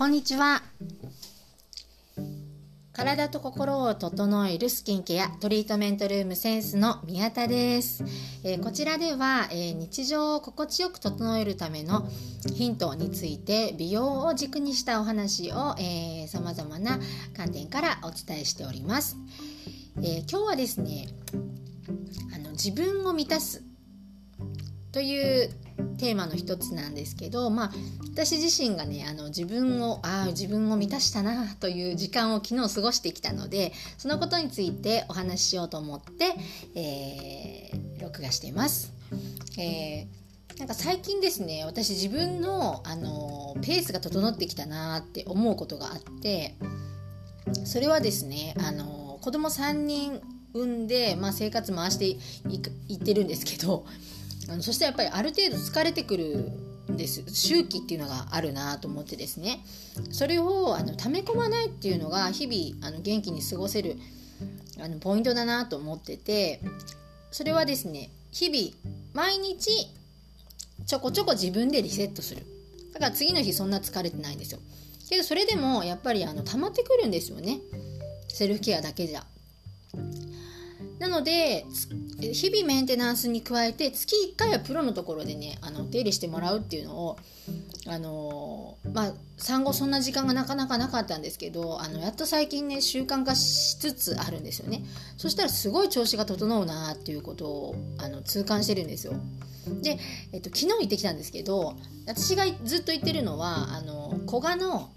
こんにちは。体と心を整えるスキンケアトリートメントルームセンスの宮田です、えー、こちらでは、えー、日常を心地よく整えるためのヒントについて美容を軸にしたお話をさまざまな観点からお伝えしております、えー、今日はですねあの自分を満たすというテーマの一つなんですけど、まあ、私自身がねあの自分をああ自分を満たしたなという時間を昨日過ごしてきたのでそのことについてお話ししようと思って、えー、録画しています。えー、なんか最近ですね私自分の、あのペースが整ってきたなって思うことがあってそれはですね、あの子供3人産んで、まあ、生活回していってるんですけどあのそしてやっぱりある程度疲れてくるんです。周期っていうのがあるなと思ってですね。それをあの溜め込まないっていうのが日々あの元気に過ごせるあのポイントだなと思ってて。それはですね日々毎日ちょこちょこ自分でリセットする。だから次の日そんな疲れてないんですよ。けどそれでもやっぱりあの溜まってくるんですよね。セルフケアだけじゃ。なので日々メンテナンスに加えて月1回はプロのところでねあの手入れしてもらうっていうのをあのまあ産後そんな時間がなかなかなかったんですけどあのやっと最近ね習慣化しつつあるんですよね。そしたらすごい調子が整うなっていうことをあの痛感してるんですよ。で、えっと、昨日行ってきたんですけど私がずっと言ってるのはあの古賀の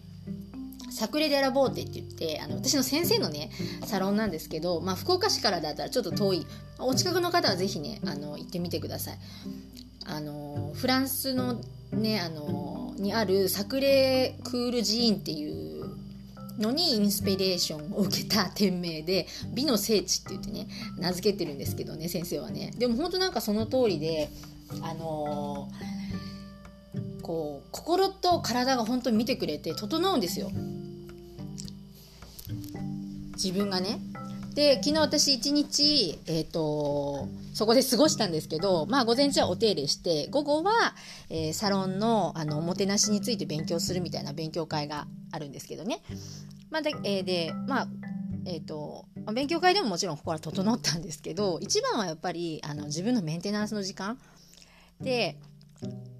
サクレデラボーテって言ってあの私の先生のねサロンなんですけど、まあ、福岡市からだったらちょっと遠い。お近くの方は是非ねあの行ってみてください。あのフランスのねあのにあるサクレクール寺院っていうのにインスピレーションを受けた店名で美の聖地って言ってね名付けてるんですけどね先生はね。でも本当なんかその通りであのこう心と体が本当に見てくれて整うんですよ。自分がねで昨日私一日、えーと、そこで過ごしたんですけど、まあ、午前中はお手入れして午後は、えー、サロンのあのおもてなしについて勉強するみたいな勉強会があるんですけどね。まあ、で,、えー、でまあえーと、勉強会でももちろんここは整ったんですけど一番はやっぱりあの自分のメンテナンスの時間で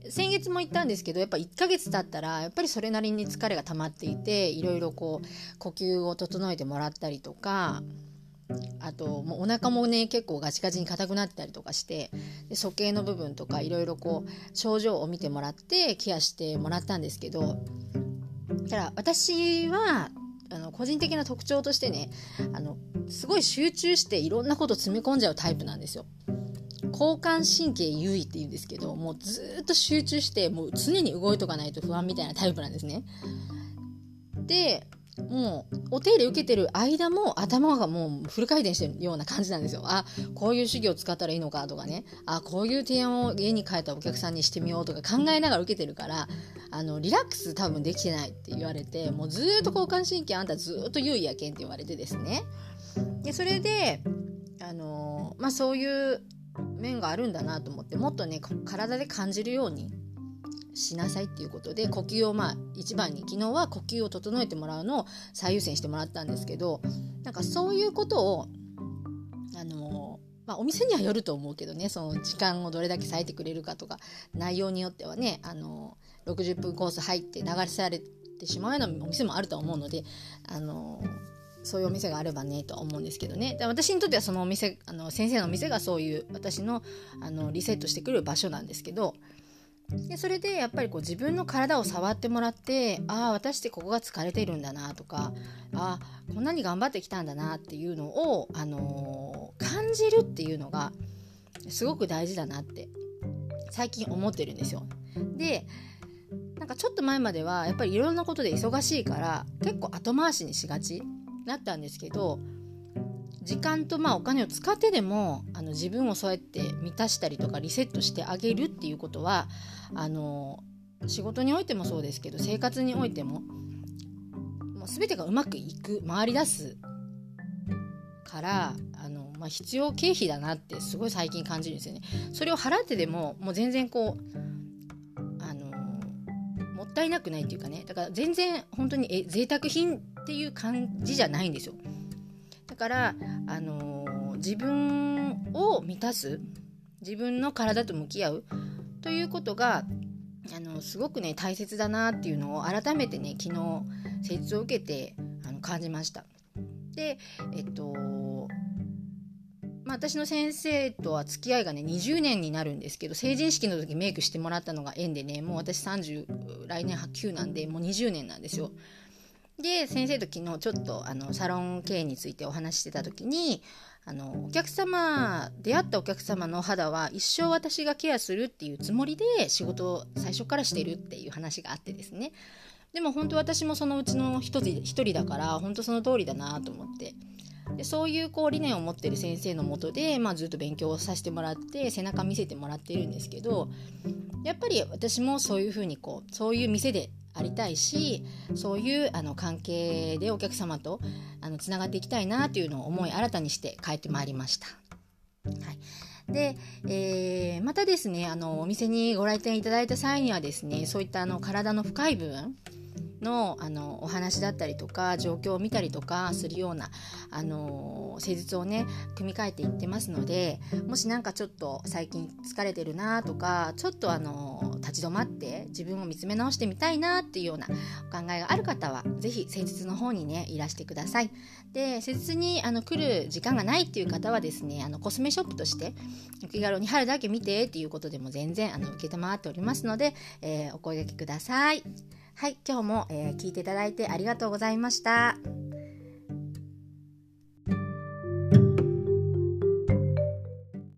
先月も言ったんですけどやっぱ1ヶ月経ったらやっぱりそれなりに疲れが溜まっていていろいろこう呼吸を整えてもらったりとかあともうお腹もね結構ガチガチに硬くなったりとかしてで鼠径の部分とかいろいろこう症状を見てもらってケアしてもらったんですけどだから私はあの個人的な特徴としてねあのすごい集中していろんなこと詰め込んじゃうタイプなんですよ。交感神経優位って言うんですけどもうずっと集中してもう常に動いとかないと不安みたいなタイプなんですね。でもうお手入れ受けてる間も頭がもうフル回転してるような感じなんですよ。あこういう手技を使ったらいいのかとかねあこういう提案を家に帰ったお客さんにしてみようとか考えながら受けてるからあのリラックス多分できてないって言われてもうずっと交感神経あんたずっと優位やけんって言われてですねでそれであのまあそういう面があるんだなと思ってもっとね体で感じるようにしなさいっていうことで呼吸をまあ一番に昨日は呼吸を整えてもらうのを最優先してもらったんですけどなんかそういうことをあのまあ、お店にはよると思うけどねその時間をどれだけ割いてくれるかとか内容によってはねあの60分コース入って流されてしまうようなお店もあると思うのであのそういうお店があればねと思うんですけどね。で私にとってはそのお店あの先生のお店がそういう私のあのリセットしてくる場所なんですけど。でそれでやっぱりこう自分の体を触ってもらってああ私ってここが疲れてるんだなとかああこんなに頑張ってきたんだなっていうのを、あのー、感じるっていうのがすごく大事だなって最近思ってるんですよ。でなんかちょっと前まではやっぱりいろんなことで忙しいから結構後回しにしがち。なったんですけど時間とまあお金を使ってでもあの自分をそうやって満たしたりとかリセットしてあげるっていうことはあの仕事においてもそうですけど生活においてももう全てがうまくいく回り出すからあの、まあ、必要経費だなってすごい最近感じるんですよね。それを払ってでももう全然こうったいなくないっていうかねだから全然本当にえ贅沢品っていう感じじゃないんですよだからあのー、自分を満たす自分の体と向き合うということがあのすごくね大切だなっていうのを改めてね昨日施術を受けてあの感じました。でえっとまあ、私の先生とは付き合いがね20年になるんですけど成人式の時メイクしてもらったのが縁でねもう私30来年9なんでもう20年なんですよ。で先生と昨日ちょっとあのサロン経営についてお話ししてた時にあのお客様出会ったお客様の肌は一生私がケアするっていうつもりで仕事を最初からしてるっていう話があってですね。でも本当私もそのうちの一人だから本当その通りだなと思ってでそういうこう理念を持ってる先生のもとで、まあ、ずっと勉強をさせてもらって背中見せてもらってるんですけどやっぱり私もそういうふうにこうそういう店でありたいしそういうあの関係でお客様とあのつながっていきたいなというのを思い新たにして帰ってまいりました。はいで、えー、またですねあのお店にご来店いただいた際にはですねそういったあの体の深い部分のあのお話だったりとか状況を見たりとかするようなあの施術をね組み替えていってますのでもし何かちょっと最近疲れてるなとかちょっとあの立ち止まって自分を見つめ直してみたいなっていうようなお考えがある方は是非施術の方にねいらしてください。で施術にあの来る時間がないっていう方はですねあのコスメショップとしてお気軽に春だけ見てっていうことでも全然あの承っておりますので、えー、お声がけください。はい、今日も、えー、聞いていただいてありがとうございました。